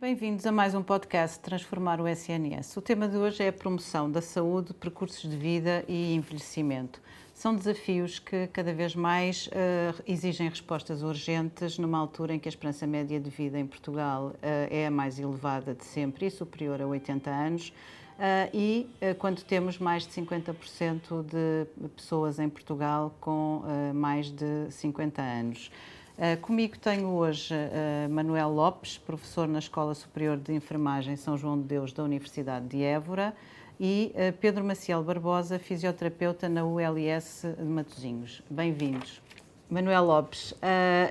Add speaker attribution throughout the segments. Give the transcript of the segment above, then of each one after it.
Speaker 1: Bem-vindos a mais um podcast Transformar o SNS. O tema de hoje é a promoção da saúde, percursos de vida e envelhecimento. São desafios que cada vez mais uh, exigem respostas urgentes numa altura em que a esperança média de vida em Portugal uh, é a mais elevada de sempre e superior a 80 anos. Uh, e quando temos mais de 50% de pessoas em Portugal com mais de 50 anos. Uh, comigo tenho hoje uh, Manuel Lopes, professor na Escola Superior de Enfermagem São João de Deus da Universidade de Évora, e uh, Pedro Maciel Barbosa, fisioterapeuta na ULS de Matosinhos. Bem-vindos. Manuel Lopes,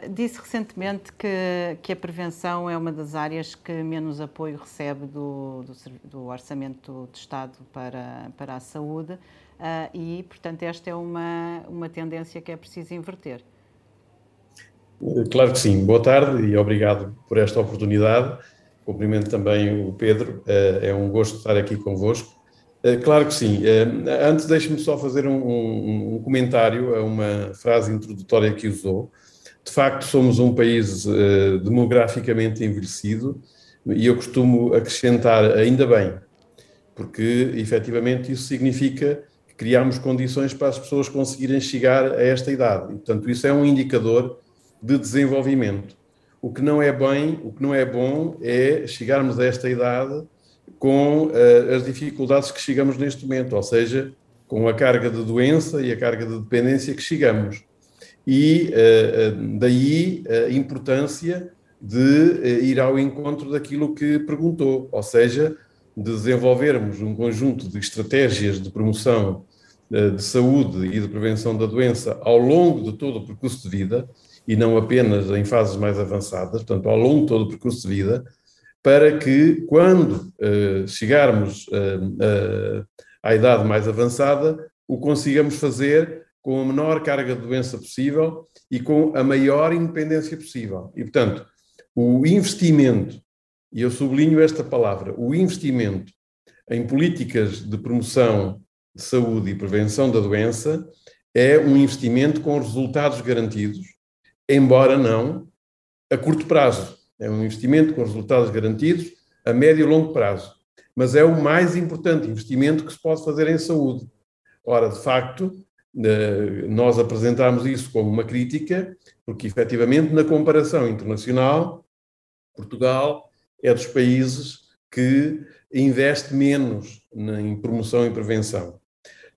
Speaker 1: disse recentemente que, que a prevenção é uma das áreas que menos apoio recebe do, do, do Orçamento de Estado para, para a saúde e, portanto, esta é uma, uma tendência que é preciso inverter.
Speaker 2: Claro que sim. Boa tarde e obrigado por esta oportunidade. Cumprimento também o Pedro. Eh, é um gosto estar aqui convosco. Eh, claro que sim. Eh, antes, deixe-me só fazer um, um, um, comentário a uma frase introdutória que usou. De facto, somos um país demograficamente envelhecido e eu costumo acrescentar ainda bem, porque efetivamente isso significa que criamos condições para as pessoas conseguirem chegar a esta idade. E, portanto, isso é um indicador de desenvolvimento. O que não é bem, o que não é bom é chegarmos a esta idade com uh, as dificuldades que chegamos neste momento, ou seja, com a carga de doença e a carga de dependência que chegamos. E uh, daí a importância de ir ao encontro daquilo que perguntou, ou seja, de desenvolvermos um conjunto de estratégias de promoção de saúde e de prevenção da doença ao longo de todo o percurso de vida, e não apenas em fases mais avançadas, portanto, ao longo de todo o percurso de vida, para que, quando uh, chegarmos uh, uh, à idade mais avançada, o consigamos fazer com a menor carga de doença possível e com a maior independência possível. E, portanto, o investimento, e eu sublinho esta palavra, o investimento em políticas de promoção de saúde e prevenção da doença é um investimento com resultados garantidos embora não a curto prazo. É um investimento com resultados garantidos a médio e longo prazo. Mas é o mais importante investimento que se pode fazer em saúde. Ora, de facto, eh, nós apresentamos isso como uma crítica, porque efetivamente, na comparação internacional, Portugal é dos países que investe menos em promoção e prevenção.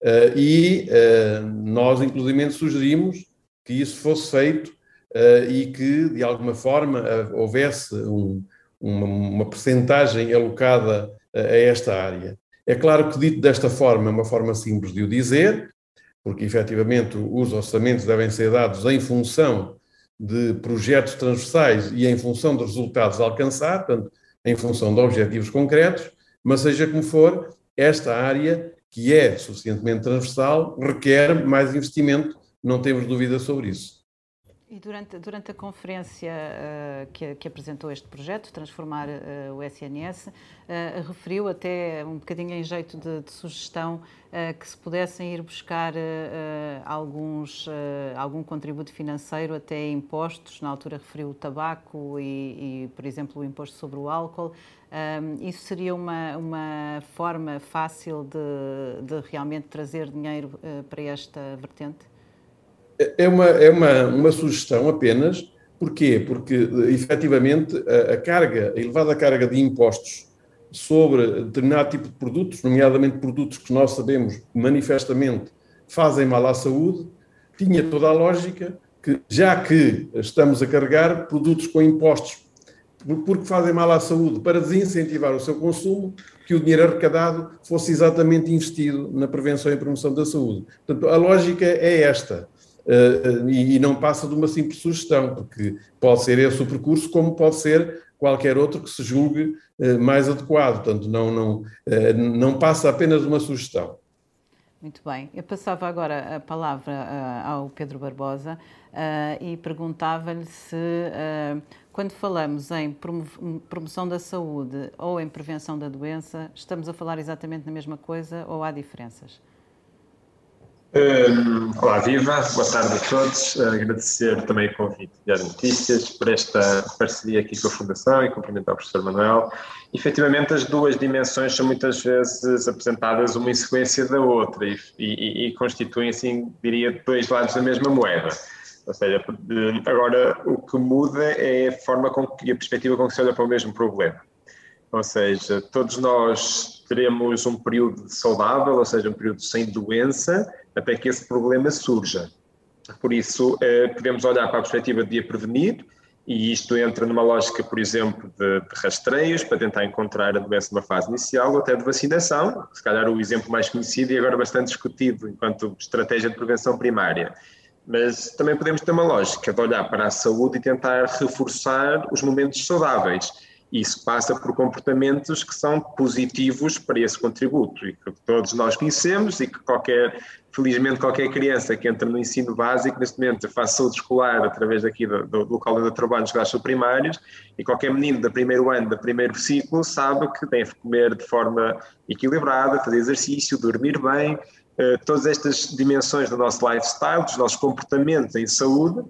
Speaker 2: Eh, e eh, nós, inclusive, sugerimos que isso fosse feito uh, e que, de alguma forma, uh, houvesse um, uma, uma percentagem alocada a esta área. É claro que, dito desta forma, é uma forma simples de o dizer, porque efetivamente os orçamentos devem ser dados em função de projetos transversais e em função dos resultados a alcançar, portanto, em função de objetivos concretos, mas seja como for, esta área, que é suficientemente transversal, requer mais investimento, não temos dúvida sobre isso.
Speaker 1: E durante, durante a conferência uh, que, que, apresentou este projeto, Transformar uh, o SNS, uh, referiu até um bocadinho em jeito de, de sugestão que se pudessem ir buscar alguns, algum contributo financeiro, até impostos, na altura referiu o tabaco e, e por exemplo, o imposto sobre o álcool. isso seria uma, uma forma fácil de, de realmente trazer dinheiro para esta vertente?
Speaker 2: É uma, é uma, uma sugestão apenas. Porquê? Porque, efetivamente, a, a carga, a elevada carga de impostos sobre determinado tipo de produtos, nomeadamente produtos que nós sabemos manifestamente fazem mal à saúde, tinha toda a lógica que, já que estamos a carregar produtos com impostos porque fazem mal à saúde, para desincentivar o seu consumo, que o dinheiro arrecadado fosse exatamente investido na prevenção e promoção da saúde. Portanto, a lógica é esta. Uh, e, e, não passa de uma simples sugestão, porque pode ser esse o percurso, como pode ser qualquer outro que se julgue uh, mais adequado. Portanto, não, não, não passa apenas de uma sugestão.
Speaker 1: Muito bem. Eu passava agora a palavra ao Pedro Barbosa e perguntava-lhe se, quando falamos em promoção da saúde ou em prevenção da doença, estamos a falar exatamente na mesma coisa ou há diferenças?
Speaker 3: Um, olá, viva, boa tarde a todos. Agradecer também o convite de As Notícias por esta parceria aqui com a Fundação e cumprimentar o professor Manuel. Efetivamente, as duas dimensões são muitas vezes apresentadas uma em sequência da outra e, e, e constituem, assim, diria, dois lados da mesma moeda. Ou seja, agora o que muda é a forma com que, e a perspectiva com que se olha para o mesmo problema. Ou seja, todos nós teremos um período saudável, ou seja, um período sem doença, até que esse problema surja. Por isso, eh, podemos olhar para a perspectiva de a prevenir, e isto entra numa lógica, por exemplo, de, de, rastreios, para tentar encontrar a doença numa fase inicial, ou até de vacinação, se calhar o exemplo mais conhecido e agora bastante discutido enquanto estratégia de prevenção primária. Mas também podemos ter uma lógica de olhar para a saúde e tentar reforçar os momentos saudáveis isso passa por comportamentos que são positivos para esse contributo e que todos nós conhecemos e que qualquer, felizmente qualquer criança que entra no ensino básico, neste momento faz saúde escolar através daqui do, do local eu trabalho, nos gastos primários, e qualquer menino do primeiro ano, do primeiro ciclo, sabe que deve comer de forma equilibrada, fazer exercício, dormir bem, eh, todas estas dimensões do nosso lifestyle, dos nossos comportamentos em saúde,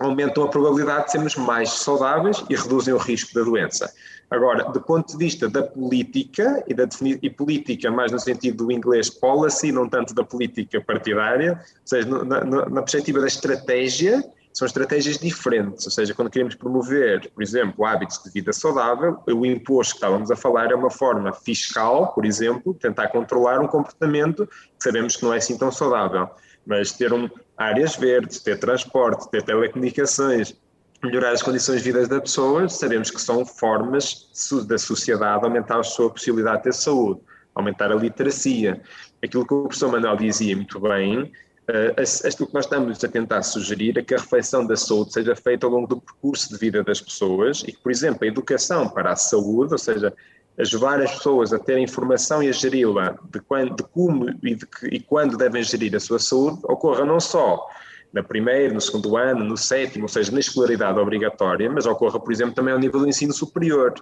Speaker 3: aumentam a probabilidade de sermos mais saudáveis e reduzem o risco da doença. Agora, do ponto de vista da política, e, da e política mais no sentido do inglês policy, não tanto da política partidária, ou seja, na, na perspectiva da estratégia, são estratégias diferentes, ou seja, quando queremos promover, por exemplo, hábitos de vida saudável, o imposto que estávamos a falar é uma forma fiscal, por exemplo, tentar controlar um comportamento que sabemos que não é assim tão saudável, mas ter um, áreas verdes, ter transporte, ter telecomunicações, melhorar as condições de vida das pessoas, sabemos que são formas da sociedade aumentar a sua possibilidade de ter saúde, aumentar a literacia. Aquilo que o professor Manuel dizia muito bem, uh, aquilo que nós estamos a tentar sugerir é que a reflexão da saúde seja feita ao longo do percurso de vida das pessoas e que, por exemplo, a educação para a saúde, ou seja, ajudar as pessoas a ter informação e a geri-la de, de, como e, de que, e quando devem gerir a sua saúde, ocorra não só no primeiro, no segundo ano, no sétimo, ou seja, na escolaridade obrigatória, mas ocorra, por exemplo, também ao nível do ensino superior.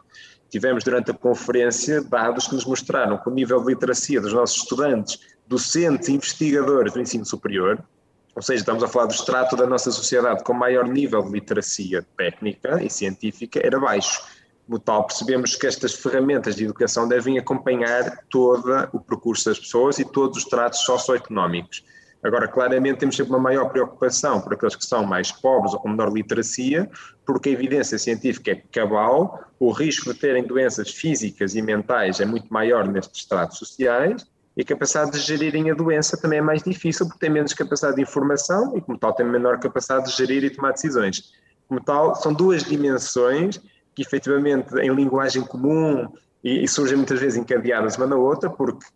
Speaker 3: Tivemos durante a conferência dados que nos mostraram que o nível de literacia dos nossos estudantes, docentes e investigadores do ensino superior, ou seja, estamos a falar do extrato da nossa sociedade com maior nível de literacia técnica e científica, era baixo como tal, percebemos que estas ferramentas de educação devem acompanhar todo o percurso das pessoas e todos os tratos socioeconómicos. Agora, claramente, temos sempre uma maior preocupação por aqueles que são mais pobres ou com menor literacia, porque a evidência científica é cabal, o risco de terem doenças físicas e mentais é muito maior nestes tratos sociais e a capacidade de gerirem a doença também é mais difícil, porque têm menos capacidade de informação e, como tal, têm menor capacidade de gerir e tomar decisões. Como tal, são duas dimensões que efetivamente em linguagem comum e, e surgem muitas vezes encadeadas uma na outra, porque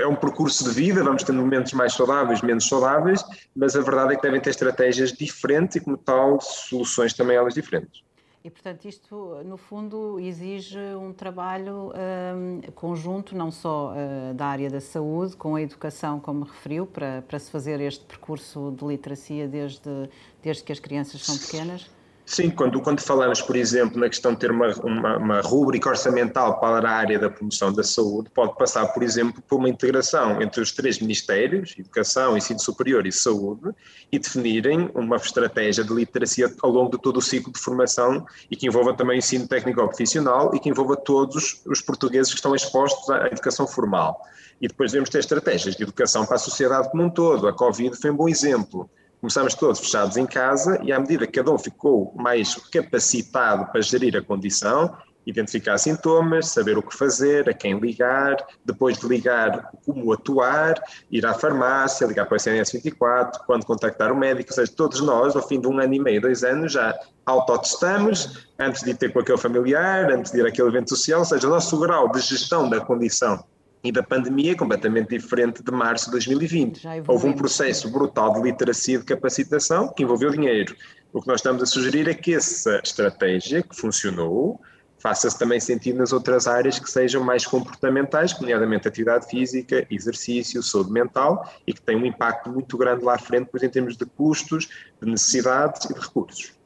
Speaker 3: é um percurso de vida, vamos ter momentos mais saudáveis, menos saudáveis, mas a verdade é que devem ter estratégias diferentes e, como tal, soluções também elas diferentes.
Speaker 1: E, portanto, isto, no fundo, exige um trabalho um, conjunto, não só uh, da área da saúde, com a educação, como referiu, para, para se fazer este percurso de literacia desde, desde que as crianças são pequenas?
Speaker 3: Sim, quando, quando falamos, por exemplo, na questão de ter uma, uma, uma rúbrica orçamental para a área da promoção da saúde, pode passar, por exemplo, por uma integração entre os três ministérios, Educação, Ensino Superior e Saúde, e definirem uma estratégia de literacia ao longo de todo o ciclo de formação e que envolva também o ensino técnico profissional e que envolva todos os portugueses que estão expostos à educação formal. E depois devemos ter estratégias de educação para a sociedade como um todo. A Covid foi um bom exemplo começámos todos fechados em casa e à medida que cada um ficou mais capacitado para gerir a condição, identificar sintomas, saber o que fazer, a quem ligar, depois de ligar, como atuar, ir à farmácia, ligar para o SNS 24, quando contactar o médico, ou seja, todos nós, ao fim de um ano e meio, dois anos, já autotestamos, antes de ir ter com aquele familiar, antes de ir àquele evento social, ou seja, o nosso grau de gestão da condição e da pandemia completamente diferente de março de 2020. Houve um processo brutal de literacia e de capacitação que envolveu dinheiro. O que nós estamos a sugerir é que essa estratégia que funcionou faça-se também sentido nas outras áreas que sejam mais comportamentais, nomeadamente atividade física, exercício, saúde mental, e que tem um impacto muito grande lá à frente, pois em termos de custos, de necessidades e de recursos.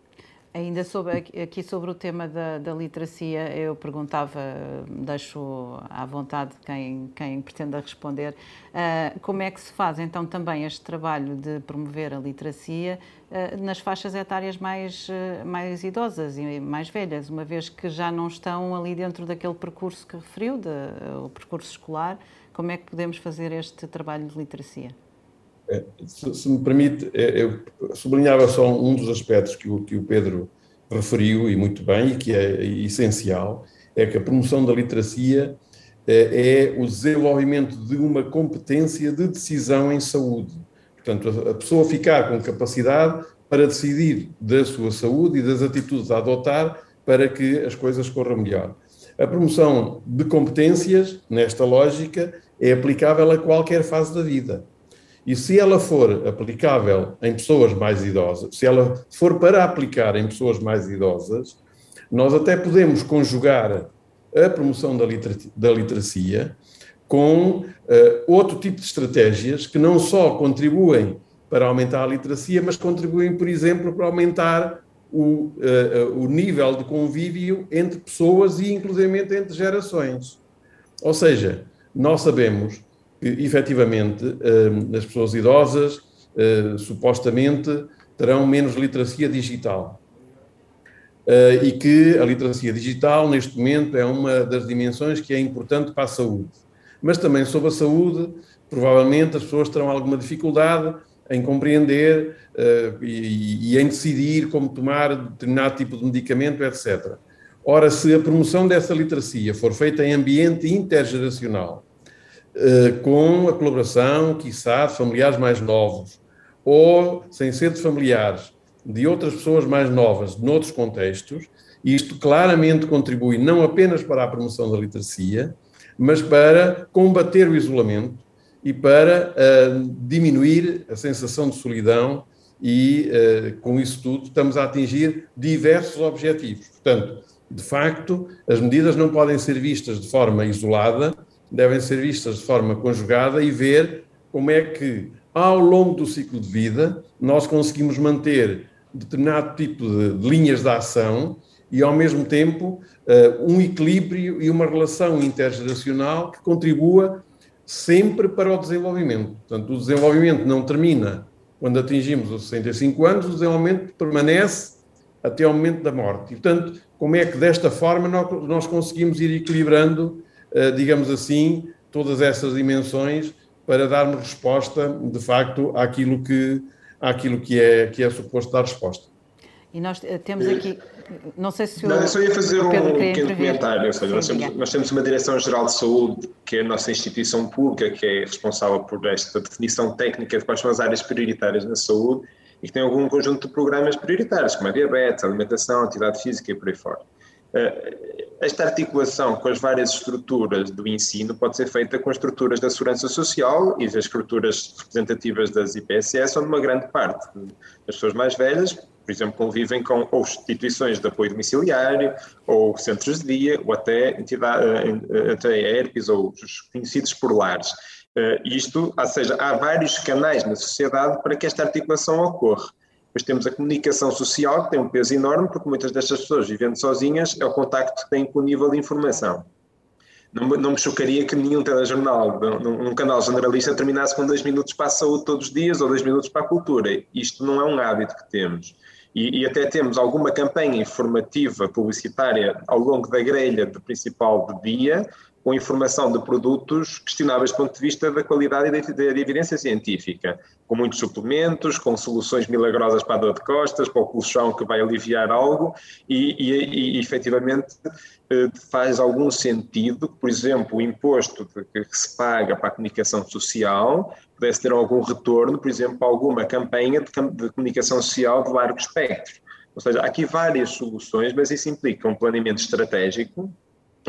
Speaker 1: Ainda sobre, aqui sobre o tema da, da, literacia, eu perguntava, deixo à vontade quem, quem pretenda responder, uh, como é que se faz então também este trabalho de promover a literacia uh, nas faixas etárias mais, uh, mais idosas e mais velhas, uma vez que já não estão ali dentro daquele percurso que referiu, de, o percurso escolar, como é que podemos fazer este trabalho de literacia?
Speaker 2: Se, se, me permite, é, eu sublinhava só um dos aspectos que o, que o Pedro referiu, e muito bem, e que é essencial, é que a promoção da literacia é, é o desenvolvimento de uma competência de decisão em saúde. Portanto, a pessoa ficar com capacidade para decidir da sua saúde e das atitudes a adotar para que as coisas corram melhor. A promoção de competências, nesta lógica, é aplicável a qualquer fase da vida. E se ela for aplicável em pessoas mais idosas, se ela for para aplicar em pessoas mais idosas, nós até podemos conjugar a promoção da, da literacia com uh, outro tipo de estratégias que não só contribuem para aumentar a literacia, mas contribuem, por exemplo, para aumentar o, uh, o nível de convívio entre pessoas e, inclusive, entre gerações. Ou seja, nós sabemos que efetivamente hum, as pessoas idosas hum, supostamente terão menos literacia digital. Hum, e que a literacia digital, neste momento, é uma das dimensões que é importante para a saúde. Mas também sobre a saúde, provavelmente as pessoas terão alguma dificuldade em compreender uh, e, em decidir como tomar determinado tipo de medicamento, etc. Ora, se a promoção dessa literacia for feita em ambiente intergeracional, eh, com a colaboração, quiçá, de familiares mais novos, ou sem ser de familiares, de outras pessoas mais novas, noutros contextos, isto claramente contribui não apenas para a promoção da literacia, mas para combater o isolamento e para uh, diminuir a sensação de solidão e, uh, com isso tudo, estamos a atingir diversos objetivos. Portanto, de facto, as medidas não podem ser vistas de forma isolada, devem ser vistas de forma conjugada e ver como é que, ao longo do ciclo de vida, nós conseguimos manter determinado tipo de, linhas de ação e, ao mesmo tempo, uh, um equilíbrio e uma relação intergeracional que contribua sempre para o desenvolvimento. Portanto, o desenvolvimento não termina quando atingimos os 65 anos, o desenvolvimento permanece até ao momento da morte. E, portanto, como é que desta forma nós, conseguimos ir equilibrando eh, digamos assim, todas essas dimensões para darmos resposta, de facto, àquilo que, àquilo que, é, que é suposto dar resposta.
Speaker 1: E nós eh, temos aqui, não sei se o
Speaker 3: Não, eu só ia fazer um pequeno comentário, ou seja, nós, temos, nós temos uma Direção-Geral de Saúde, que é a nossa instituição pública, que é responsável por esta definição técnica de quais são as áreas prioritárias na saúde e que tem algum conjunto de programas prioritários, como a diabetes, a alimentação, a atividade física e por aí fora. Eh, esta articulação com as várias estruturas do ensino pode ser feita com as estruturas da segurança social e as estruturas representativas das IPSS, onde uma grande parte das pessoas mais velhas, por exemplo, convivem com ou instituições de apoio domiciliário, ou centros de dia, ou até, entidade, eh, até ERPs, ou os conhecidos por lares. Eh, isto, ou seja, há vários canais na sociedade para que esta articulação ocorra. Depois temos a comunicação social, que tem um peso enorme, porque muitas destas pessoas vivendo sozinhas é o contacto que têm com o nível de informação. Não, não me chocaria que nenhum telejornal, num, num canal generalista, terminasse com dois minutos para a saúde todos os dias ou dois minutos para a cultura. Isto não é um hábito que temos. E, e, até temos alguma campanha informativa publicitária ao longo da grelha de principal de dia, com informação de produtos questionáveis do ponto de vista da qualidade e da, evidência científica, com muitos suplementos, com soluções milagrosas para a dor de costas, para o colchão que vai aliviar algo, e, e, e efetivamente eh, faz algum sentido por exemplo, o imposto que se paga para a comunicação social pudesse ter algum retorno, por exemplo, para alguma campanha de, de comunicação social de largo espectro. Ou seja, há aqui várias soluções, mas isso implica um planeamento estratégico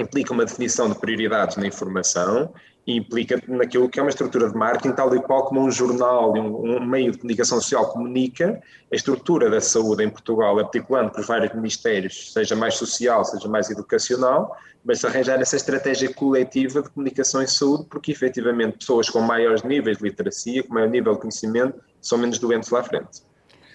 Speaker 3: implica uma definição de prioridades na informação e implica naquilo que é uma estrutura de marketing, tal e qual como um jornal e um, um, meio de comunicação social comunica, a estrutura da saúde em Portugal, articulando por vários ministérios, seja mais social, seja mais educacional, mas arranjar essa estratégia coletiva de comunicação em saúde, porque efetivamente pessoas com maiores níveis de literacia, com maior nível de conhecimento, são menos doentes lá à frente.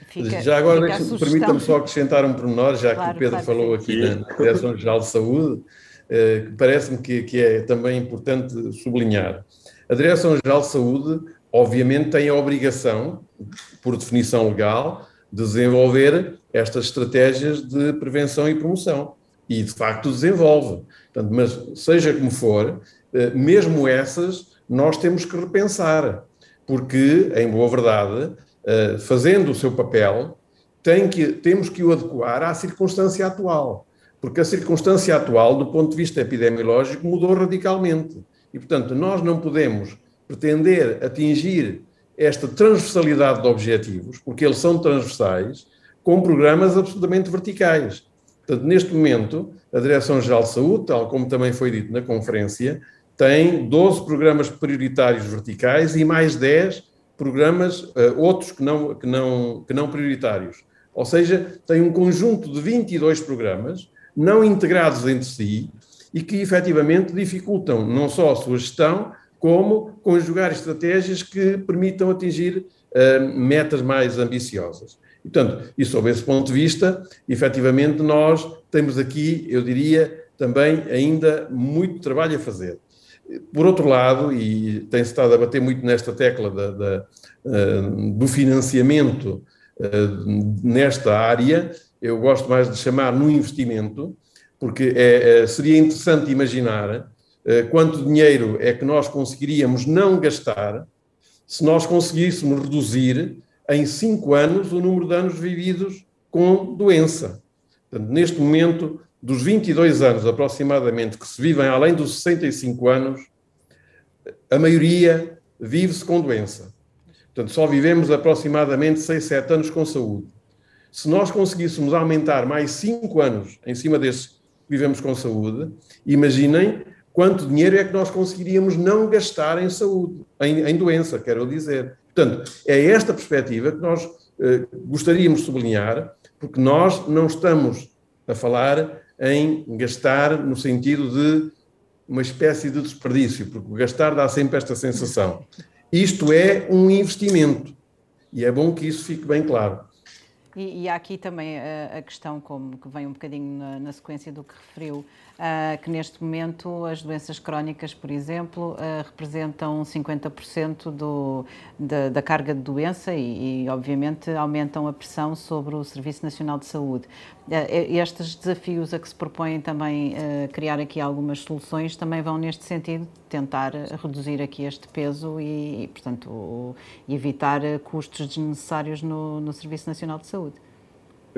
Speaker 2: Fica, já agora, permita-me só acrescentar um pormenor, já claro, que o Pedro claro, falou aqui na Direção-Geral de Saúde, que parece-me que, que é também importante sublinhar. A Direção-Geral de Saúde, obviamente, tem a obrigação, por definição legal, de desenvolver estas estratégias de prevenção e promoção. E, de facto, desenvolve. Portanto, mas, seja como for, eh, mesmo essas, nós temos que repensar, porque, em boa verdade, eh, fazendo o seu papel, tem que, temos que o adequar à circunstância atual, porque a circunstância atual, do ponto de vista epidemiológico, mudou radicalmente. E, portanto, nós não podemos pretender atingir esta transversalidade de objetivos, porque eles são transversais, com programas absolutamente verticais. Portanto, neste momento, a Direção-Geral de Saúde, tal como também foi dito na conferência, tem 12 programas prioritários verticais e mais 10 programas, uh, outros que não, que, não, que não prioritários. Ou seja, tem um conjunto de 22 programas, não integrados entre si, e que efetivamente dificultam não só a sua gestão, como conjugar estratégias que permitam atingir uh, metas mais ambiciosas. Portanto, e sob esse ponto de vista, efetivamente nós temos aqui, eu diria, também ainda muito trabalho a fazer. Por outro lado, e tem-se estado a bater muito nesta tecla da, da, uh, do financiamento uh, nesta área, eu gosto mais de chamar no investimento, porque é, é, seria interessante imaginar uh, quanto dinheiro é que nós conseguiríamos não gastar se nós conseguíssemos reduzir em cinco anos o número de anos vividos com doença. Portanto, neste momento, dos 22 anos aproximadamente que se vivem além dos 65 anos, a maioria vive-se com doença. Portanto, só vivemos aproximadamente 6, 7 anos com saúde. Se nós conseguíssemos aumentar mais 5 anos em cima desses que vivemos com saúde, imaginem quanto dinheiro é que nós conseguiríamos não gastar em saúde, em, em doença, quero dizer. Portanto, é esta perspectiva que nós eh, gostaríamos de sublinhar, porque nós não estamos a falar em gastar no sentido de uma espécie de desperdício, porque gastar dá sempre esta sensação. Isto é um investimento e é bom que isso fique bem claro.
Speaker 1: E, e há aqui também a, a, questão, como que vem um bocadinho na, na sequência do que referiu, uh, que neste momento as doenças crónicas, por exemplo, uh, representam 50% do, da, da, carga de doença e, e, obviamente, aumentam a pressão sobre o Serviço Nacional de Saúde. Uh, estes desafios a que se propõem também criar aqui algumas soluções também vão neste sentido, tentar reduzir aqui este peso e, e portanto, evitar custos desnecessários no, no Serviço Nacional de Saúde.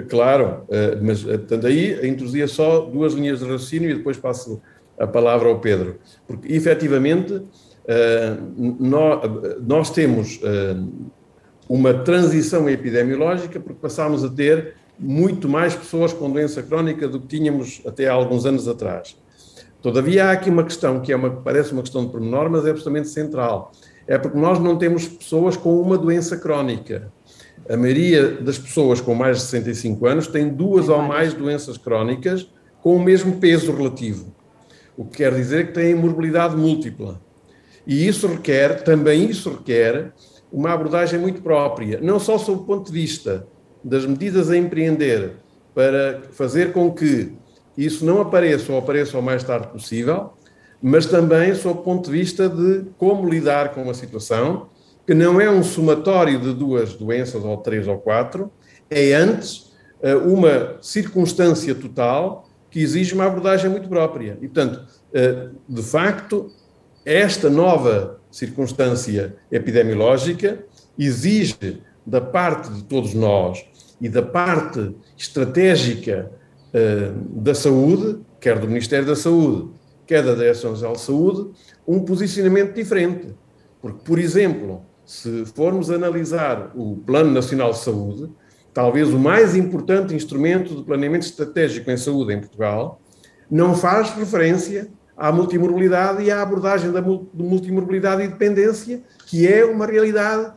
Speaker 2: Claro, eh, mas eh, portanto, aí introduzia só duas linhas de raciocínio e depois passo a palavra ao Pedro. Porque, efetivamente, eh, nós temos uma transição epidemiológica porque passámos a ter muito mais pessoas com doença crónica do que tínhamos até há alguns anos atrás. Todavia, há aqui uma questão que é uma, parece uma questão de pormenor, mas é absolutamente central. É porque nós não temos pessoas com uma doença crónica a maioria das pessoas com mais de 65 anos tem duas ou mais doenças crónicas com o mesmo peso relativo, o que quer dizer que têm morbilidade múltipla. E isso requer, também isso requer, uma abordagem muito própria, não só sob o ponto de vista das medidas a empreender para fazer com que isso não apareça ou apareça o mais tarde possível, mas também sob o ponto de vista de como lidar com a situação que não é um somatório de duas doenças, ou três ou quatro, é antes eh, uma circunstância total que exige uma abordagem muito própria. E, portanto, eh, de facto, esta nova circunstância epidemiológica exige da parte de todos nós e da parte estratégica eh, da saúde, quer do Ministério da Saúde, quer da Direção-Geral de Saúde, um posicionamento diferente. Porque, por exemplo, se formos analisar o Plano Nacional de Saúde, talvez o mais importante instrumento de planeamento estratégico em saúde em Portugal, não faz referência à multimorbilidade e à abordagem da multimorbilidade e dependência, que é uma realidade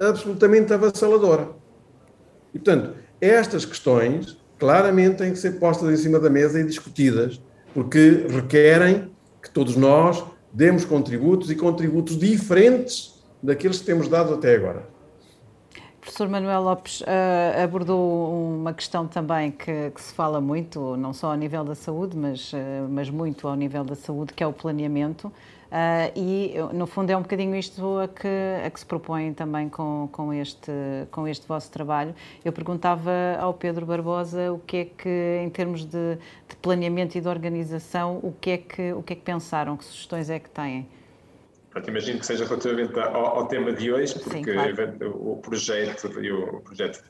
Speaker 2: absolutamente avassaladora. E, portanto, estas questões claramente têm que ser postas em cima da mesa e discutidas, porque requerem que todos nós demos contributos e contributos diferentes daqueles que temos dado até agora.
Speaker 1: professor Manuel Lopes uh, abordou uma questão também que, que, se fala muito, não só ao nível da saúde, mas, uh, mas muito ao nível da saúde, que é o planeamento. Uh, e, no fundo, é um bocadinho isto a que, a que se propõe também com, com, este, com este vosso trabalho. Eu perguntava ao Pedro Barbosa o que é que, em termos de, de planeamento e de organização, o que, é que, o que é que pensaram, que sugestões é que têm?
Speaker 3: Imagino que seja relativamente ao, ao tema de hoje, porque Sim, claro. o projeto, o projeto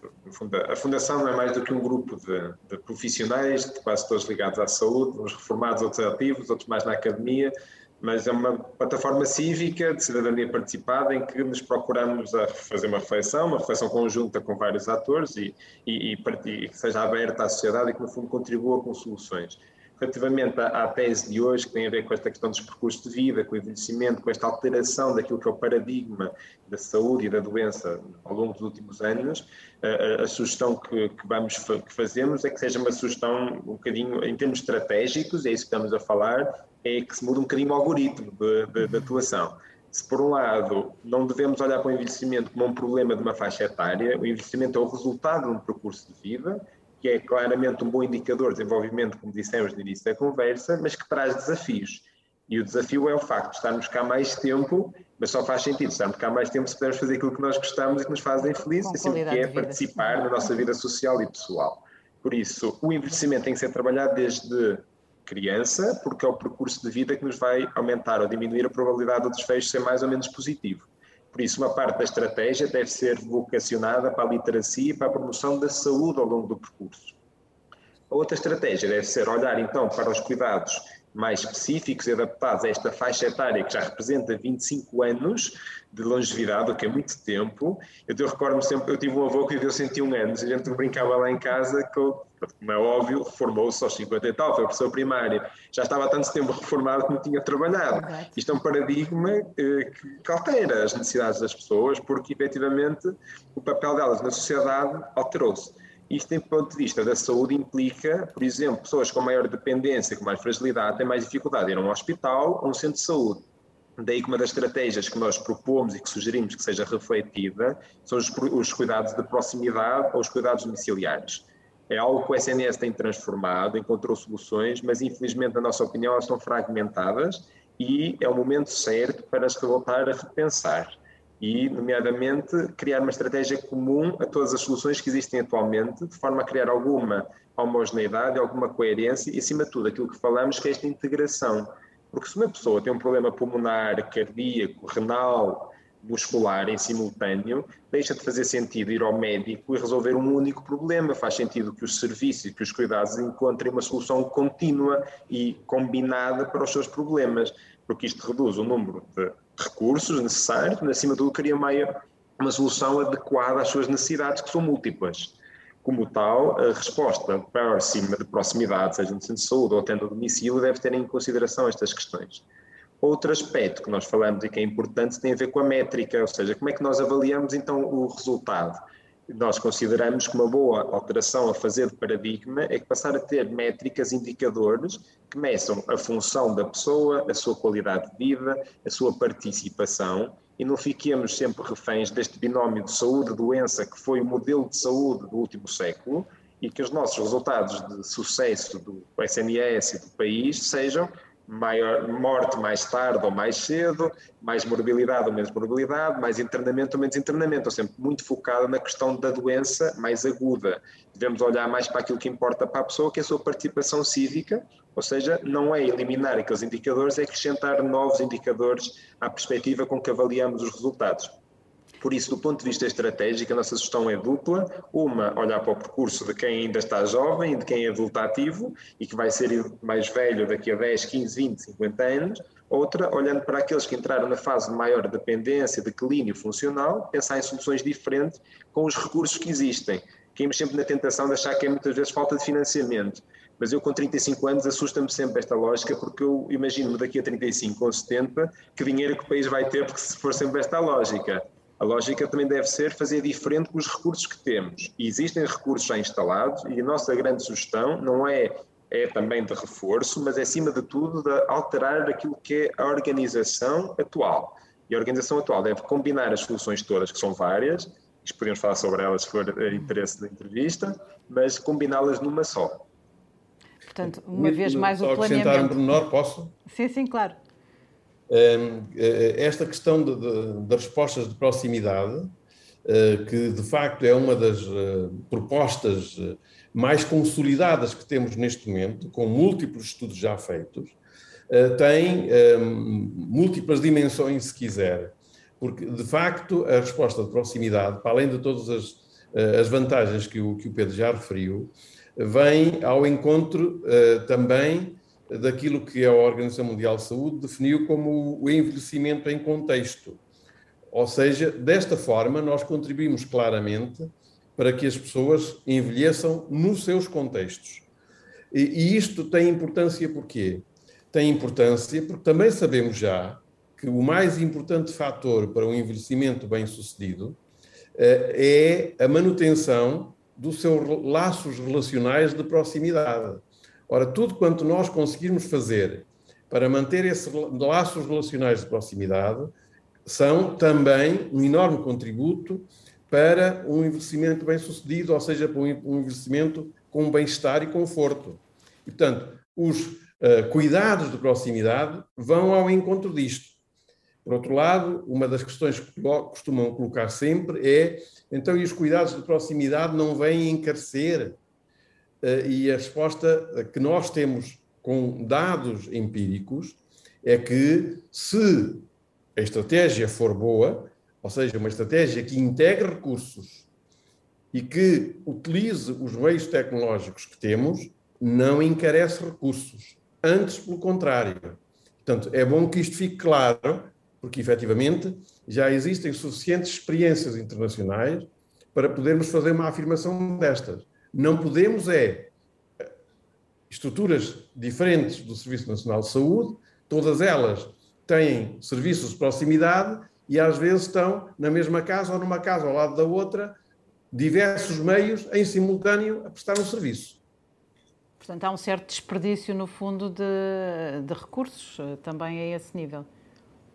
Speaker 3: a Fundação não é mais do que um grupo de, de, profissionais, de quase todos ligados à saúde, uns reformados, outros ativos, outros mais na academia, mas é uma plataforma cívica de cidadania participada em que nos procuramos a fazer uma reflexão, uma reflexão conjunta com vários atores e, e, e, que seja aberta à sociedade e que, no fundo, contribua com soluções. Relativamente à, à, tese de hoje, que tem a ver com esta questão dos percursos de vida, com o envelhecimento, com esta alteração daquilo que é o paradigma da saúde e da doença ao longo dos últimos anos, a, a, a sugestão que, que vamos que fazemos é que seja uma sugestão um bocadinho, em termos estratégicos, é isso que estamos a falar, é que se mude um bocadinho o algoritmo de, de, de atuação. Se, por um lado, não devemos olhar para o envelhecimento como um problema de uma faixa etária, o envelhecimento é o resultado de um percurso de vida, que é claramente um bom indicador de desenvolvimento, como dissemos no início da conversa, mas que traz desafios. E o desafio é o facto de estarmos cá mais tempo, mas só faz sentido estarmos cá mais tempo se pudermos fazer aquilo que nós gostamos e que nos fazem felizes, assim, que é participar na nossa vida social e pessoal. Por isso, o envelhecimento tem que ser trabalhado desde criança, porque é o percurso de vida que nos vai aumentar ou diminuir a probabilidade do desfecho ser mais ou menos positivo. Por isso, uma parte da estratégia deve ser vocacionada para a literacia e para a promoção da saúde ao longo do percurso. A outra estratégia deve ser olhar então para os cuidados mais específicos e adaptados a esta faixa etária que já representa 25 anos de longevidade, o que é muito tempo. Eu, eu recordo-me sempre, eu tive um avô que viveu 101 anos, a gente brincava lá em casa que, como é óbvio, reformou-se aos 50 e tal, foi professor primário, já estava há tanto tempo reformado que não tinha trabalhado. Isto é um paradigma eh, que altera as necessidades das pessoas, porque efetivamente o papel delas na sociedade alterou-se. Isto, em ponto de vista da saúde, implica, por exemplo, pessoas com maior dependência, com mais fragilidade, têm mais dificuldade em ir a um hospital ou um centro de saúde. Daí que uma das estratégias que nós propomos e que sugerimos que seja refletida são os, os cuidados de proximidade ou os cuidados domiciliares. É algo que o SNS tem transformado, encontrou soluções, mas infelizmente, na nossa opinião, elas estão fragmentadas e é o momento certo para as voltar a repensar e, nomeadamente, criar uma estratégia comum a todas as soluções que existem atualmente, de forma a criar alguma homogeneidade, alguma coerência e, acima de tudo, aquilo que falamos que é esta integração. Porque se uma pessoa tem um problema pulmonar, cardíaco, renal, muscular em simultâneo, deixa de fazer sentido ir ao médico e resolver um único problema. Faz sentido que os serviços e que os cuidados encontrem uma solução contínua e combinada para os seus problemas, porque isto reduz o número de recursos necessários, mas acima de tudo cria uma, solução adequada às suas necessidades, que são múltiplas. Como tal, a resposta para cima de proximidade, seja no centro de saúde ou tendo domicílio, deve ter em consideração estas questões. Outro aspecto que nós falamos e que é importante tem a ver com a métrica, ou seja, como é que nós avaliamos então o resultado nós consideramos que uma boa alteração a fazer de paradigma é que passar a ter métricas, indicadores que meçam a função da pessoa, a sua qualidade de vida, a sua participação e não fiquemos sempre reféns deste binómio de saúde-doença que foi o modelo de saúde do último século e que os nossos resultados de sucesso do SNS e do país sejam maior morte mais tarde ou mais cedo, mais morbilidade ou menos morbilidade, mais internamento ou menos internamento, ou sempre muito focado na questão da doença mais aguda. Devemos olhar mais para aquilo que importa para a pessoa, que é a sua participação cívica, ou seja, não é eliminar aqueles indicadores, é acrescentar novos indicadores à perspectiva com que avaliamos os resultados. Por isso, do ponto de vista estratégico, a nossa sugestão é dupla. Uma, olhar para o percurso de quem ainda está jovem, de quem é adulto ativo e que vai ser mais velho daqui a 10, 15, 20, 50 anos. Outra, olhando para aqueles que entraram na fase de maior dependência, declínio funcional, pensar em soluções diferentes com os recursos que existem. Caímos sempre na tentação de achar que é muitas vezes falta de financiamento. Mas eu, com 35 anos, assusta-me sempre esta lógica, porque eu imagino-me daqui a 35 ou 70 que dinheiro que o país vai ter, porque se for sempre esta lógica. A lógica também deve ser fazer diferente com os recursos que temos. E existem recursos já instalados e a nossa grande sugestão não é, é também de reforço, mas é acima de tudo de alterar aquilo que é a organização atual. E a organização atual deve combinar as soluções todas, que são várias, podemos falar sobre elas se for interesse da entrevista, mas combiná-las numa só.
Speaker 1: Portanto, uma vez mais o planeamento.
Speaker 2: acrescentar um pormenor, posso?
Speaker 1: Sim, sim, claro.
Speaker 2: Eh, esta questão das respostas de proximidade, eh, que de facto é uma das eh, propostas mais consolidadas que temos neste momento, com múltiplos estudos já feitos, tem múltiplas dimensões, se quiser, porque de facto a resposta de proximidade, para além de todas as, as vantagens que o, que o Pedro já referiu, vem ao encontro também daquilo que a Organização Mundial de Saúde definiu como o envelhecimento em contexto. Ou seja, desta forma, nós contribuímos claramente para que as pessoas envelheçam nos seus contextos. E, e isto tem importância porquê? Tem importância porque também sabemos já que o mais importante fator para um envelhecimento bem-sucedido eh, é a manutenção dos seus laços relacionais de proximidade. Ora, tudo quanto nós conseguirmos fazer para manter esses laços relacionais de proximidade são também um enorme contributo para um envelhecimento bem-sucedido, ou seja, para um envelhecimento com bem-estar e conforto. E, portanto, os uh, cuidados de proximidade vão ao encontro disto. Por outro lado, uma das questões que costumam colocar sempre é: então, e os cuidados de proximidade não vêm encarecer e a resposta que nós temos com dados empíricos é que se a estratégia for boa, ou seja, uma estratégia que integre recursos e que utilize os meios tecnológicos que temos, não encarece recursos. Antes, pelo contrário. Portanto, é bom que isto fique claro, porque efetivamente já existem suficientes experiências internacionais para podermos fazer uma afirmação destas. Não podemos é estruturas diferentes do Serviço Nacional de Saúde, todas elas têm serviços de proximidade e às vezes estão na mesma casa ou numa casa ao lado da outra, diversos meios em simultâneo a prestar um serviço.
Speaker 1: Portanto, há um certo desperdício, no fundo, de, de recursos eh, também a esse nível.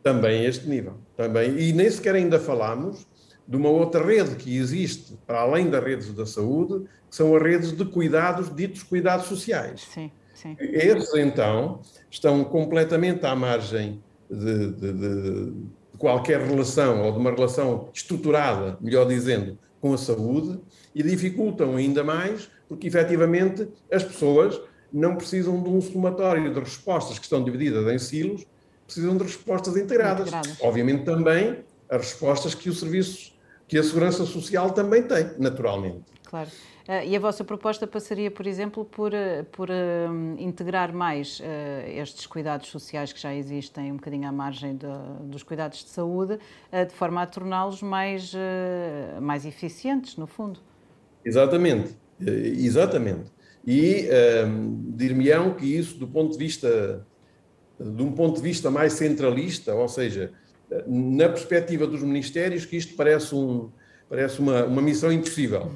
Speaker 2: Também a este nível. Também. E nem sequer ainda falamos de uma outra rede que existe, para além das redes da saúde, que são as redes de cuidados, ditos cuidados sociais.
Speaker 1: Sim, sim.
Speaker 2: Esses, então, estão completamente à margem de, de, de, qualquer relação, ou de uma relação estruturada, melhor dizendo, com a saúde, e dificultam ainda mais, porque efetivamente as pessoas não precisam de um somatório de respostas que estão divididas em silos, precisam de respostas integradas. integradas. Obviamente também as respostas que o serviço que a Segurança Social também tem, naturalmente.
Speaker 1: Claro. Uh, e a vossa proposta passaria, por exemplo, por, eh, por uh, integrar mais uh, estes cuidados sociais que já existem um bocadinho à margem de, dos cuidados de saúde, de forma a torná-los mais, mais eficientes, no fundo.
Speaker 2: Exatamente, exatamente. E dir-me-ão que isso, do ponto de vista, de um ponto de vista mais centralista, ou seja, na perspectiva dos ministérios, que isto parece, um, parece uma, uma missão impossível.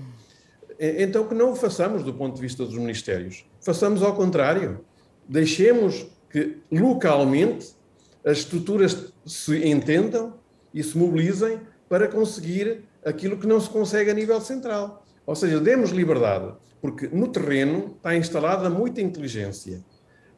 Speaker 2: Então, que não o façamos do ponto de vista dos ministérios. Façamos ao contrário. Deixemos que localmente as estruturas se entendam e se mobilizem para conseguir aquilo que não se consegue a nível central. Ou seja, demos liberdade, porque no terreno está instalada muita inteligência.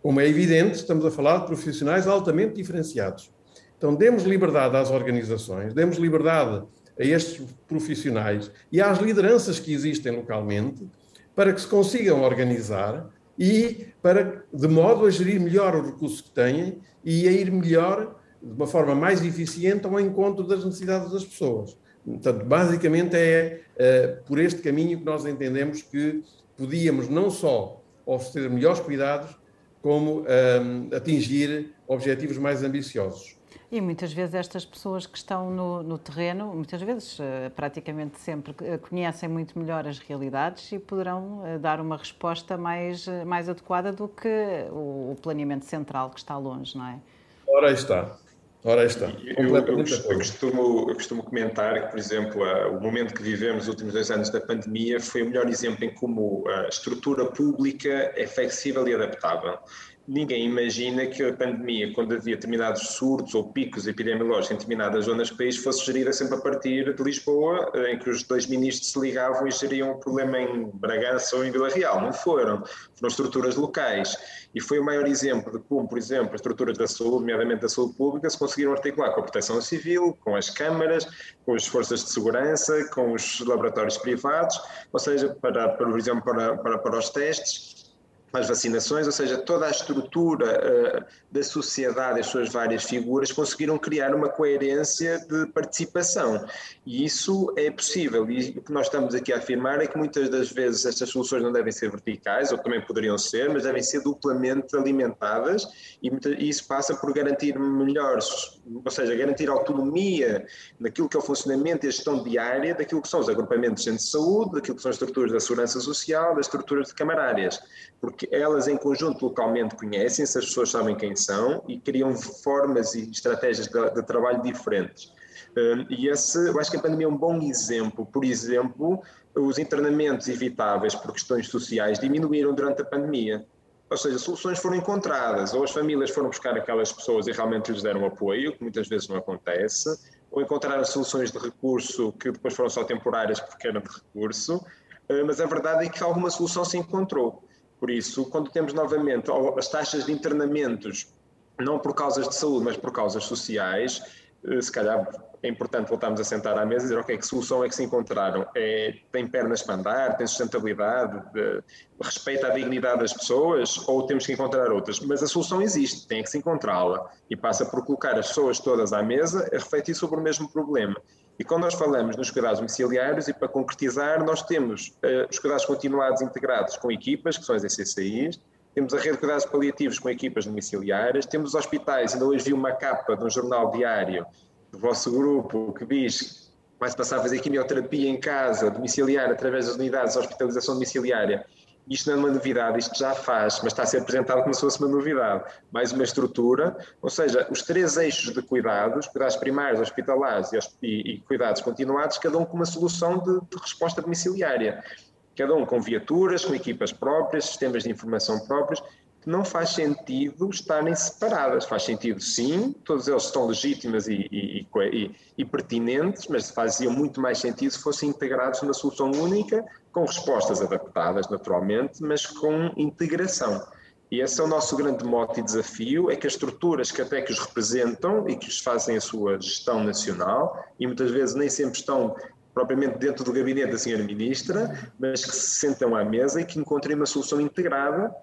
Speaker 2: Como é evidente, estamos a falar de profissionais altamente diferenciados. Então, demos liberdade às organizações, demos liberdade a estes profissionais e às lideranças que existem localmente para que se consigam organizar e para, de modo a gerir melhor os recursos que têm e a ir melhor, de uma forma mais eficiente, ao encontro das necessidades das pessoas. Portanto, basicamente é uh, por este caminho que nós entendemos que podíamos não só oferecer melhores cuidados, como uh, atingir objetivos mais ambiciosos.
Speaker 1: E muitas vezes estas pessoas que estão no, no terreno, muitas vezes, eh, praticamente sempre, eh, conhecem muito melhor as realidades e poderão eh, dar uma resposta mais, mais adequada do que o, planeamento central que está longe, não é?
Speaker 2: Ora está. Ora está.
Speaker 3: Eu, eu, eu, costumo, eu costumo comentar que, por exemplo, o momento que vivemos, os últimos dois anos da pandemia, foi o melhor exemplo em como a estrutura pública é flexível e adaptável ninguém imagina que a pandemia, quando havia determinados surtos ou picos epidemiológicos em determinadas zonas do país, fosse gerida sempre a partir de Lisboa, em que os dois ministros se ligavam e geriam o problema em Bragança ou em Vila Real. Não foram. Foram estruturas locais. E foi o maior exemplo de como, por exemplo, as estruturas da saúde, nomeadamente da saúde pública, se conseguiram articular com a proteção civil, com as câmaras, com as forças de segurança, com os laboratórios privados, ou seja, para, por exemplo, para, para, para os testes as vacinações, ou seja, toda a estrutura uh, da sociedade, as suas várias figuras, conseguiram criar uma coerência de participação. E isso é possível. E o que nós estamos aqui a afirmar é que muitas das vezes estas soluções não devem ser verticais, ou também poderiam ser, mas devem ser duplamente alimentadas, e, e isso passa por garantir melhores, ou seja, garantir autonomia naquilo que é o funcionamento e a gestão diária daquilo que são os agrupamentos de centros de saúde, daquilo que são as estruturas da segurança social, das estruturas de camarárias. Porque elas em conjunto localmente conhecem-se, as pessoas sabem quem são e criam formas e estratégias de, de trabalho diferentes. Hum, e esse, eu acho que a pandemia é um bom exemplo. Por exemplo, os internamentos evitáveis por questões sociais diminuíram durante a pandemia. Ou seja, soluções foram encontradas, ou as famílias foram buscar aquelas pessoas e realmente lhes deram apoio, que muitas vezes não acontece, ou encontraram soluções de recurso que depois foram só temporárias porque eram de recurso, hum, mas a verdade é que alguma solução se encontrou. Por isso, quando temos novamente as taxas de internamentos, não por causas de saúde, mas por causas sociais, eh, se calhar é importante voltarmos a sentar à mesa e dizer, ok, que solução é que se encontraram? É, tem pernas para andar, tem sustentabilidade, de, respeita a dignidade das pessoas ou temos que encontrar outras? Mas a solução existe, tem que se encontrá-la e passa por colocar as pessoas todas à mesa a refletir sobre o mesmo problema. E quando nós falamos nos cuidados domiciliários, e para concretizar, nós temos uh, os cuidados continuados integrados com equipas, que são as ECCIs, temos a rede de cuidados paliativos com equipas domiciliárias, temos os hospitais, ainda hoje vi uma capa de um jornal diário do vosso grupo que diz vai-se passar a fazer quimioterapia em casa, domiciliar, através das unidades de hospitalização domiciliária, isto não é uma novidade, isto já faz, mas está a ser apresentado como se fosse uma novidade. Mais uma estrutura, ou seja, os três eixos de cuidados, cuidados primários, hospitalares e, e cuidados continuados, cada um com uma solução de, de resposta domiciliária. Cada um com viaturas, com equipas próprias, sistemas de informação próprios, que não faz sentido estarem separadas. Faz sentido, sim, todos eles estão legítimas e, e, e, e, pertinentes, mas fazia muito mais sentido se fossem integrados numa solução única, com respostas adaptadas, naturalmente, mas com integração. E esse é o nosso grande mote e desafio, é que as estruturas que até que os representam e que os fazem a sua gestão nacional, e muitas vezes nem sempre estão propriamente dentro do gabinete da senhora ministra, mas que se sentam à mesa e que encontrem uma solução integrada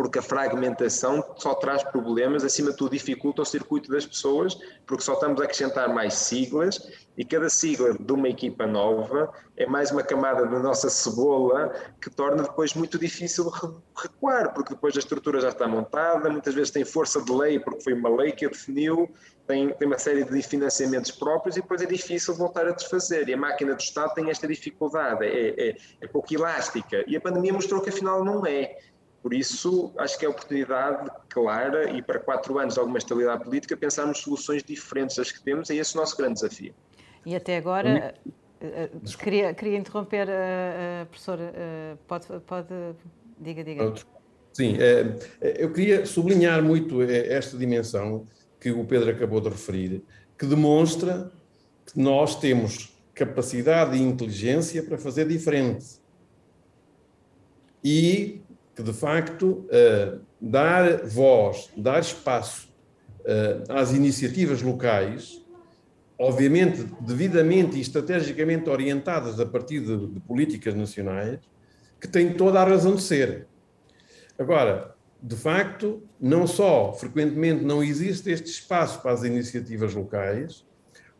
Speaker 3: porque a fragmentação só traz problemas, acima de tudo dificulta o circuito das pessoas, porque só estamos a acrescentar mais siglas e cada sigla de uma equipa nova é mais uma camada da nossa cebola que torna depois muito difícil recuar, porque depois a estrutura já está montada, muitas vezes tem força de lei, porque foi uma lei que a definiu, tem, tem uma série de financiamentos próprios e depois é difícil voltar a desfazer. E a máquina do Estado tem esta dificuldade, é, é, é pouco elástica. E a pandemia mostrou que afinal não é. Por isso, acho que é oportunidade clara e para quatro anos de alguma estabilidade política pensarmos soluções diferentes das que temos, é esse o nosso grande desafio.
Speaker 1: E até agora, eh, eh, queria, queria interromper, professora, eh, pode, pode, diga, diga.
Speaker 2: Sim, eu queria sublinhar muito esta dimensão que o Pedro acabou de referir, que demonstra que nós temos capacidade e inteligência para fazer diferente. E que, de facto, uh, dar voz, dar espaço uh, às iniciativas locais, obviamente devidamente e estrategicamente orientadas a partir de, de políticas nacionais, que têm toda a razão de ser. Agora, de facto, não só frequentemente não existe este espaço para as iniciativas locais,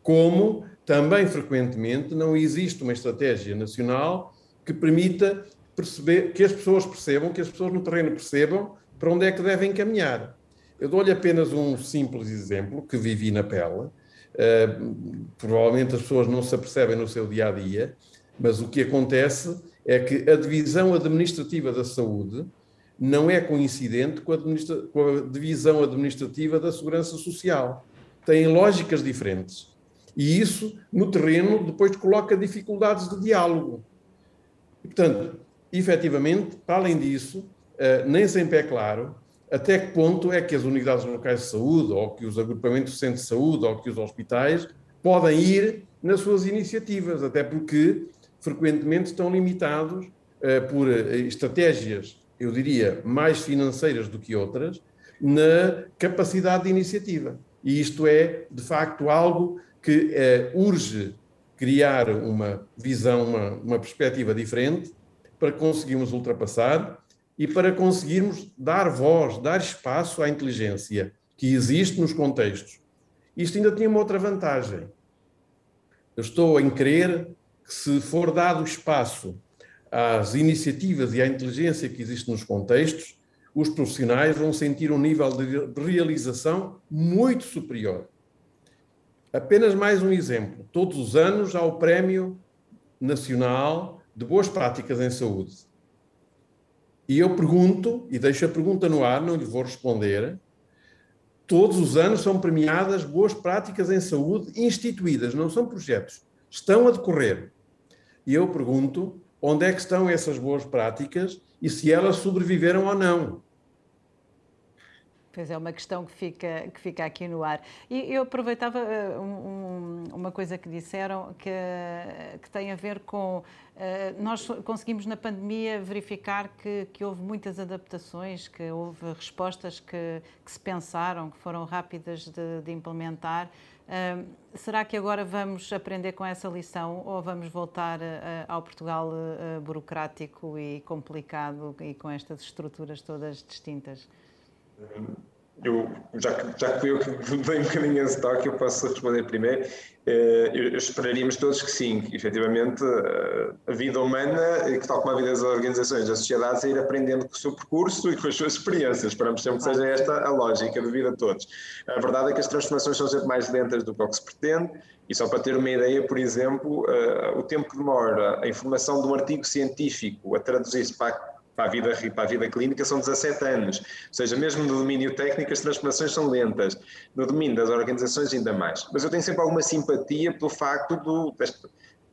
Speaker 2: como também frequentemente não existe uma estratégia nacional que permita perceber, que as pessoas percebam, que as pessoas no terreno percebam para onde é que devem caminhar. Eu dou-lhe apenas um simples exemplo que vivi na pele. Uh, provavelmente as pessoas não se apercebem no seu dia a dia, mas o que acontece é que a divisão administrativa da saúde não é coincidente com a, com a divisão administrativa da segurança social. Têm lógicas diferentes. E isso, no terreno, depois coloca dificuldades de diálogo. E, portanto, efetivamente, para além disso, eh, nem sempre é claro até que ponto é que as unidades locais de saúde, ou que os agrupamentos de centros de saúde, ou que os hospitais podem ir nas suas iniciativas, até porque frequentemente estão limitados uh, por uh, estratégias, eu diria, mais financeiras do que outras, na capacidade de iniciativa. E isto é, de facto, algo que urge criar uma visão, uma, uma perspectiva diferente para conseguirmos ultrapassar e para conseguirmos dar voz, dar espaço à inteligência que existe nos contextos. Isto ainda tinha uma outra vantagem. Eu estou em crer que, se for dado espaço às iniciativas e à inteligência que existe nos contextos, os profissionais vão sentir um nível de realização muito superior. Apenas mais um exemplo. Todos os anos há o Prémio Nacional de Boas Práticas em Saúde. E eu pergunto, e deixo a pergunta no ar, não lhe vou responder. Todos os anos são premiadas boas práticas em saúde instituídas, não são projetos, estão a decorrer. E eu pergunto onde é que estão essas boas práticas e se elas sobreviveram ou não.
Speaker 1: Pois é, uma questão que fica, que fica aqui no ar. E eu aproveitava uh, um, uma coisa que disseram que, que tem a ver com. Uh, nós conseguimos na pandemia verificar que, que houve muitas adaptações, que houve respostas que, que se pensaram, que foram rápidas de, de implementar. Uh, será que agora vamos aprender com essa lição ou vamos voltar ao Portugal burocrático e complicado e com estas estruturas todas distintas?
Speaker 3: Eu, já, que, já que fui eu que dei um bocadinho esse toque, eu posso responder primeiro. Eh, eu, esperaríamos todos que sim, que efetivamente eh, a vida humana, que tal como a vida das organizações, das sociedades, é ir aprendendo com o seu percurso e com as suas experiências. Esperamos sempre que seja esta a lógica de vida a todos. A verdade é que as transformações são sempre mais lentas do que o que se pretende. E só para ter uma ideia, por exemplo, o tempo que demora a informação de um artigo científico a traduzir-se para para a vida, para a vida clínica são 17 anos. Ou seja, mesmo no domínio técnico, as transformações são lentas. No domínio das organizações, ainda mais. Mas eu tenho sempre alguma simpatia pelo facto do. Deste,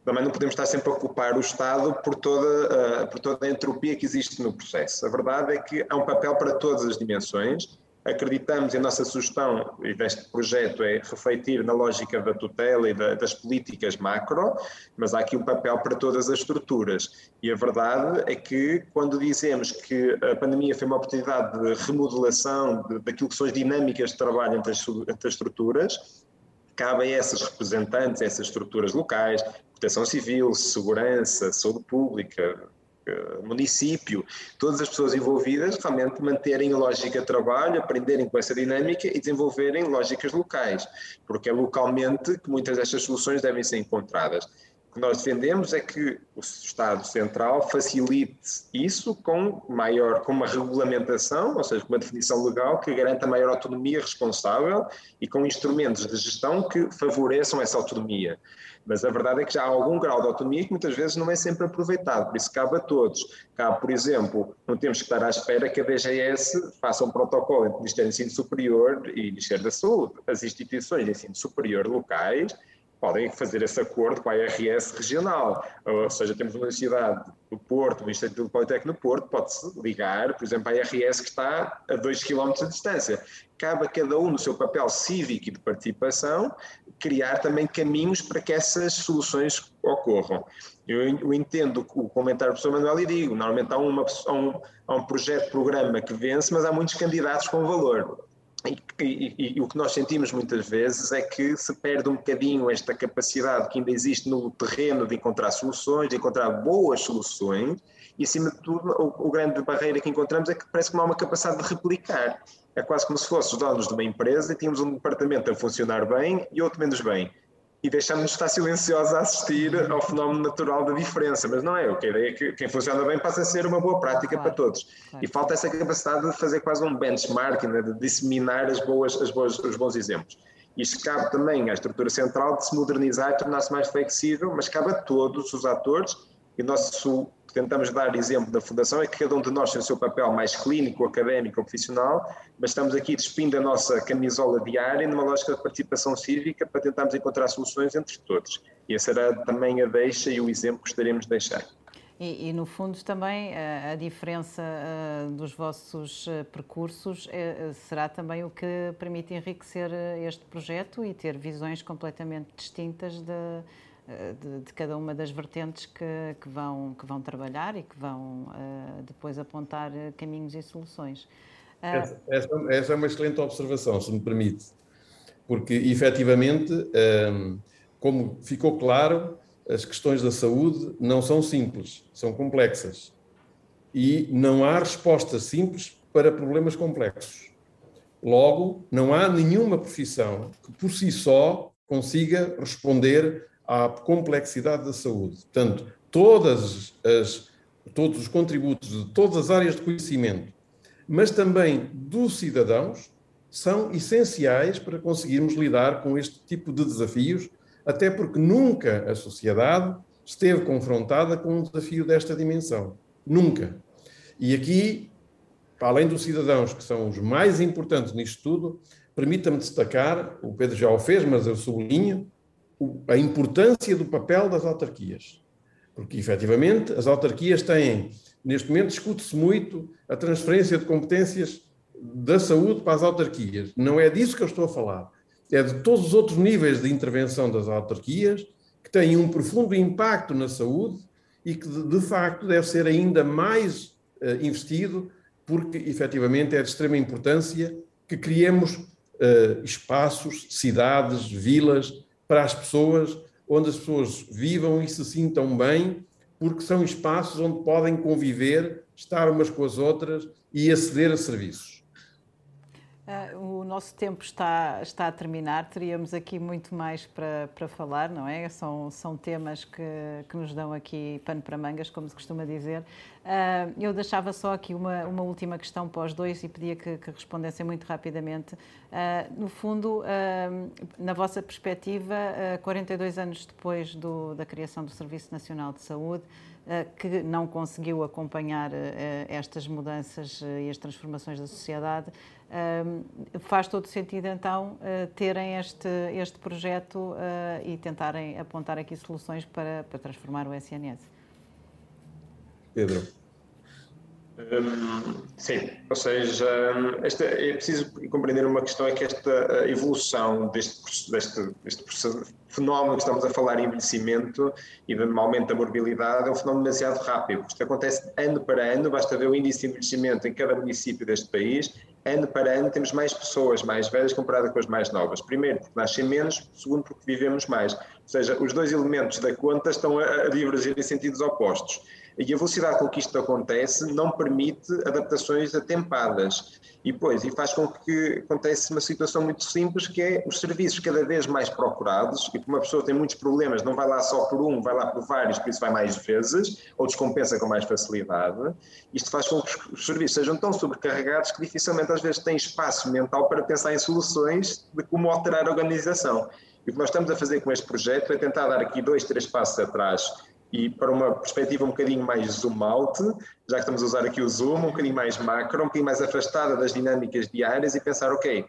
Speaker 3: também não podemos estar sempre a culpar o Estado por toda, uh, por toda a entropia que existe no processo. A verdade é que há um papel para todas as dimensões acreditamos e a nossa sugestão deste projeto é refletir na lógica da tutela e da, das políticas macro, mas há aqui um papel para todas as estruturas. E a verdade é que quando dizemos que a pandemia foi uma oportunidade de remodelação de, daquilo que são as dinâmicas de trabalho entre as, entre as estruturas, cabe a essas representantes, a essas estruturas locais, proteção civil, segurança, saúde pública, município, todas as pessoas envolvidas realmente manterem lógica de trabalho, aprenderem com essa dinâmica e desenvolverem lógicas locais, porque é localmente que muitas destas soluções devem ser encontradas. Que nós defendemos é que o Estado Central facilite isso com maior, com uma regulamentação, ou seja, com uma definição legal que garanta maior autonomia responsável e com instrumentos de gestão que favoreçam essa autonomia. Mas a verdade é que já há algum grau de autonomia que muitas vezes não é sempre aproveitado, por isso cabe a todos. Cabe, por exemplo, não temos que estar à espera que a DGS faça um protocolo entre o Ministério do Ensino Superior e o Ministério da Saúde. As instituições de ensino superior locais podem fazer esse acordo com a IRS regional. Ou seja, temos uma universidade do Porto, o Instituto Politécnico do Porto, pode-se ligar, por exemplo, à IRS que está a 2 km de distância. Cabe a cada um, no seu papel cívico e de participação, criar também caminhos para que essas soluções ocorram. Eu entendo o comentário do professor Manuel e digo, normalmente há, uma, há, um, há um projeto, programa que vence, mas há muitos candidatos com valor. E, e, e, o que nós sentimos muitas vezes é que se perde um bocadinho esta capacidade que ainda existe no terreno de encontrar soluções, de encontrar boas soluções, e acima de tudo, o, o grande barreira que encontramos é que parece que não há uma capacidade de replicar. É quase como se fosse os donos de uma empresa e tínhamos um departamento a funcionar bem e outro menos bem e deixamos-nos estar silenciosos a assistir ao fenómeno natural da diferença, mas não é. O que a ideia é que quem funciona bem passa a ser uma boa prática claro, para todos. Claro. E falta essa capacidade de fazer quase um benchmark, né, de disseminar as boas, as boas, os bons exemplos. Isto cabe também à estrutura central de se modernizar e tornar-se mais flexível, mas cabe a todos os atores e nosso tentamos dar exemplo da Fundação é que cada um de nós tem o seu papel mais clínico, académico, profissional, mas estamos aqui despindo a nossa camisola diária numa lógica de participação cívica para tentarmos encontrar soluções entre todos. E essa será também a deixa e o exemplo que gostaríamos de deixar.
Speaker 1: E, e, no fundo também a, a diferença uh, dos vossos uh, percursos uh, será também o que permite enriquecer este projeto e ter visões completamente distintas de, de, de cada uma das vertentes que, que, vão, que vão trabalhar e que vão depois apontar caminhos e soluções.
Speaker 2: Essa, essa, essa, é uma excelente observação, se me permite, porque efetivamente, um, como ficou claro, as questões da saúde não são simples, são complexas. E não há respostas simples para problemas complexos. Logo, não há nenhuma profissão que por si só consiga responder à complexidade da saúde. Portanto, todas as, todos os contributos de todas as áreas de conhecimento, mas também dos cidadãos, são essenciais para conseguirmos lidar com este tipo de desafios até porque nunca a sociedade esteve confrontada com um desafio desta dimensão. Nunca. E aqui, além dos cidadãos, que são os mais importantes nisto tudo, permita-me destacar, o Pedro já o fez, mas eu sublinho, a importância do papel das autarquias. Porque, efetivamente, as autarquias têm, neste momento, discute-se muito a transferência de competências da saúde para as autarquias. Não é disso que eu estou a falar é de todos os outros níveis de intervenção das autarquias, que têm um profundo impacto na saúde e que, de, facto, deve ser ainda mais uh, investido, porque, efetivamente, é de extrema importância que criemos uh, espaços, cidades, vilas, para as pessoas, onde as pessoas vivam e se sintam bem, porque são espaços onde podem conviver, estar umas com as outras e aceder a serviços.
Speaker 1: Uh, nosso tempo está, está a terminar, teríamos aqui muito mais para, para falar, não é? São, são temas que, que nos dão aqui pano para mangas, como se costuma dizer. Uh, eu deixava só aqui uma, uma última questão para os dois e pedia que, que respondessem muito rapidamente. Uh, no fundo, na vossa perspectiva, 42 anos depois do, da criação do Serviço Nacional de Saúde, que não conseguiu acompanhar estas mudanças e as transformações da sociedade, faz todo sentido então terem este, este projeto e tentarem apontar aqui soluções para, para transformar o SNS.
Speaker 2: Pedro.
Speaker 3: Um, sim, ou seja, esta, é preciso compreender uma questão, é que esta evolução deste, deste, deste fenómeno que estamos a falar, envelhecimento e de aumento da morbilidade, é um fenómeno demasiado rápido. Isto acontece ano para ano, basta ver o índice de envelhecimento em cada município deste país ano para ano temos mais pessoas mais velhas comparadas com as mais novas. Primeiro, porque nascem menos, segundo, porque vivemos mais. Ou seja, os dois elementos da conta estão a divergir em sentidos opostos. E a velocidade com que isto acontece não permite adaptações atempadas. E pois, e faz com que aconteça uma situação muito simples, que é os serviços cada vez mais procurados, e como uma pessoa tem muitos problemas, não vai lá só por um, vai lá por vários, por isso vai mais vezes, ou descompensa com mais facilidade. Isto faz com que os serviços sejam tão sobrecarregados que dificilmente às vezes têm espaço mental para pensar em soluções de como alterar a organização. E o que nós estamos a fazer com este projeto é tentar dar aqui dois, três passos atrás e para uma perspectiva um bocadinho mais zoom out, já que estamos a usar aqui o zoom, um bocadinho mais macro, um bocadinho mais afastada das dinâmicas diárias e pensar, ok,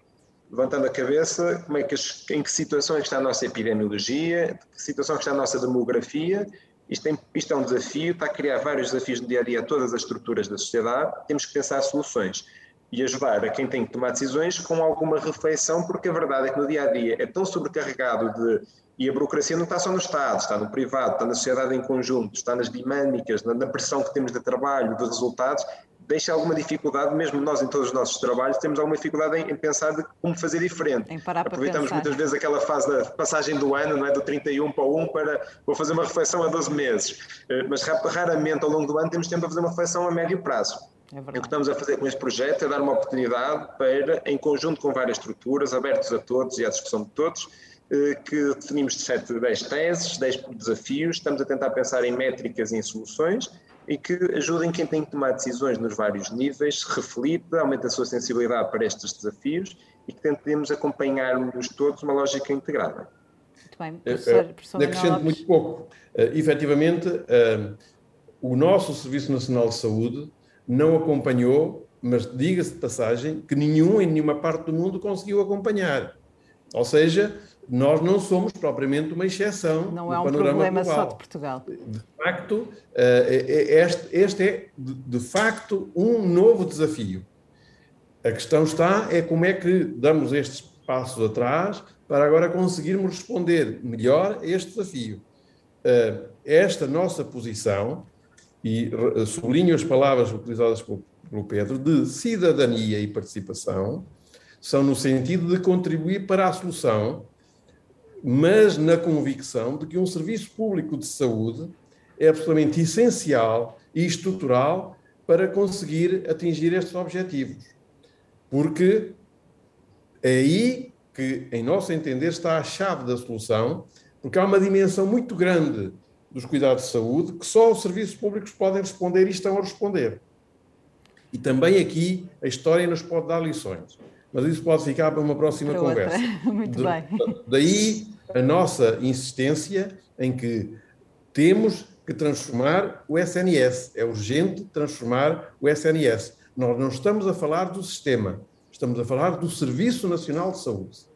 Speaker 3: levantando a cabeça, como é que, em que situações está a nossa epidemiologia, que situação está a nossa demografia, isto, tem, isto é um desafio, está a criar vários desafios no dia a dia a todas as estruturas da sociedade, temos que pensar soluções e ajudar a quem tem que tomar decisões com alguma reflexão, porque a verdade é que no dia a dia é tão sobrecarregado de e a burocracia não está só no Estado, está no privado, está na sociedade em conjunto, está nas dinâmicas, na, pressão que temos de trabalho, de resultados, deixa alguma dificuldade, mesmo nós em todos os nossos trabalhos, temos alguma dificuldade em, em pensar de como fazer diferente. Aproveitamos muitas vezes aquela fase da passagem do ano, não é? do 31 para o 1, para vou fazer uma reflexão a 12 meses. Eh, mas raramente ao longo do ano temos tempo para fazer uma reflexão a médio prazo. É o que estamos a fazer com este projeto é dar uma oportunidade para, em conjunto com várias estruturas, abertos a todos e à discussão de todos, que definimos de 7, 10 teses, 10 desafios, estamos a tentar pensar em métricas e em soluções e que ajudem quem tem que tomar decisões nos vários níveis, reflita, aumente a sua sensibilidade para estes desafios e que tentemos acompanhar-nos todos uma lógica integrada.
Speaker 1: Muito bem, professor,
Speaker 2: eh, professor Acrescento muito pouco. Uh, efetivamente, uh, o nosso Serviço Nacional de Saúde não acompanhou, mas diga-se de passagem, que nenhum em nenhuma parte do mundo conseguiu acompanhar. Ou seja, nós não somos propriamente uma exceção.
Speaker 1: Não é um problema
Speaker 2: global.
Speaker 1: só de Portugal.
Speaker 2: De facto, este, este é de facto um novo desafio. A questão está é como é que damos estes passos atrás para agora conseguirmos responder melhor a este desafio. Esta nossa posição, e sublinho as palavras utilizadas pelo Pedro, de cidadania e participação, são no sentido de contribuir para a solução, mas na convicção de que um serviço público de saúde é absolutamente essencial e estrutural para conseguir atingir estes objetivos. Porque é aí que, em nosso entender, está a chave da solução, porque há uma dimensão muito grande dos cuidados de saúde que só os serviços públicos podem responder e estão a responder. E também aqui a história nos pode dar lições mas isso pode ficar para uma próxima para conversa.
Speaker 1: Muito bem.
Speaker 2: Daí a nossa insistência em que temos que transformar o SNS. É urgente transformar o SNS. Nós não estamos a falar do sistema, estamos a falar do Serviço Nacional de Saúde.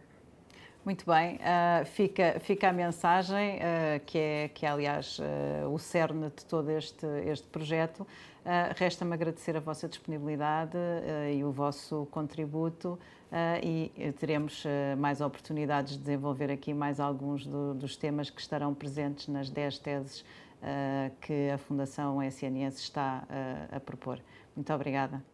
Speaker 1: Muito bem, uh, fica, fica a mensagem, uh, que, é, que é, aliás, uh, o cerne de todo este, este projeto. Resta-me agradecer a vossa disponibilidade e o vosso contributo e teremos mais oportunidades de desenvolver aqui mais alguns do, dos temas que estarão presentes nas 10 teses que a Fundação SNS está a propor. Muito obrigada.